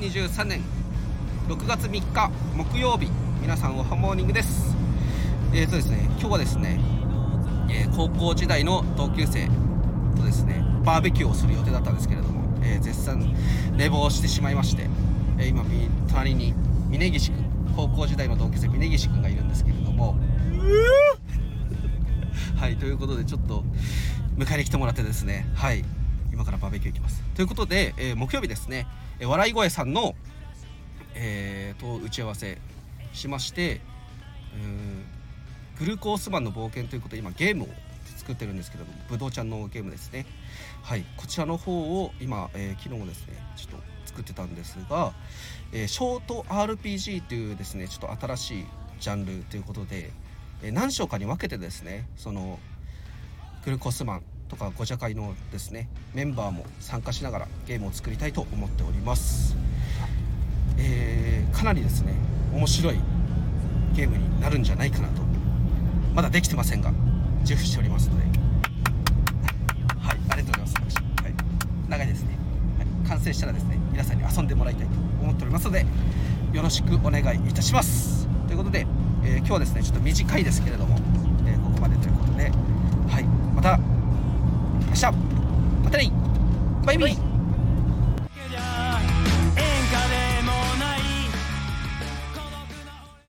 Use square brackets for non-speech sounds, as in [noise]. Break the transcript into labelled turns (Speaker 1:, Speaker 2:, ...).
Speaker 1: 2023年6月3日木曜日皆さんおはモーニングです。えーとですね今日はですね、えー高校時代の同級生とですねバーベキューをする予定だったんですけれども、えー絶賛寝坊してしまいまして、えー今隣に峯岸君高校時代の同級生峯岸君がいるんですけれども [laughs] はいということでちょっと迎えに来てもらってですねはい今からバーベキュー行きます。ということで、えー木曜日ですね、え笑い声さんの、えーと打ち合わせしましてうーんグルコースマンの冒険ということで今ゲームを作ってるんですけどもぶどうちゃんのゲームですね。はいこちらの方を今、えー昨日もですねちょっと作ってたんですが、えーショート RPG というですねちょっと新しいジャンルということで、えー何章かに分けてですねそのグルコースマンとかゴジャ会のですねメンバーも参加しながらゲームを作りたいと思っております、えーかなりですね面白いゲームになるんじゃないかなと。まだできてませんが自負しておりますので。はいありがとうございます、はい、長いですね、はい、完成したらですね皆さんに遊んでもらいたいと思っておりますのでよろしくお願いいたします。ということで、えー今日はですねちょっと短いですけれども、えーここまでということではいまたまたねバイビー。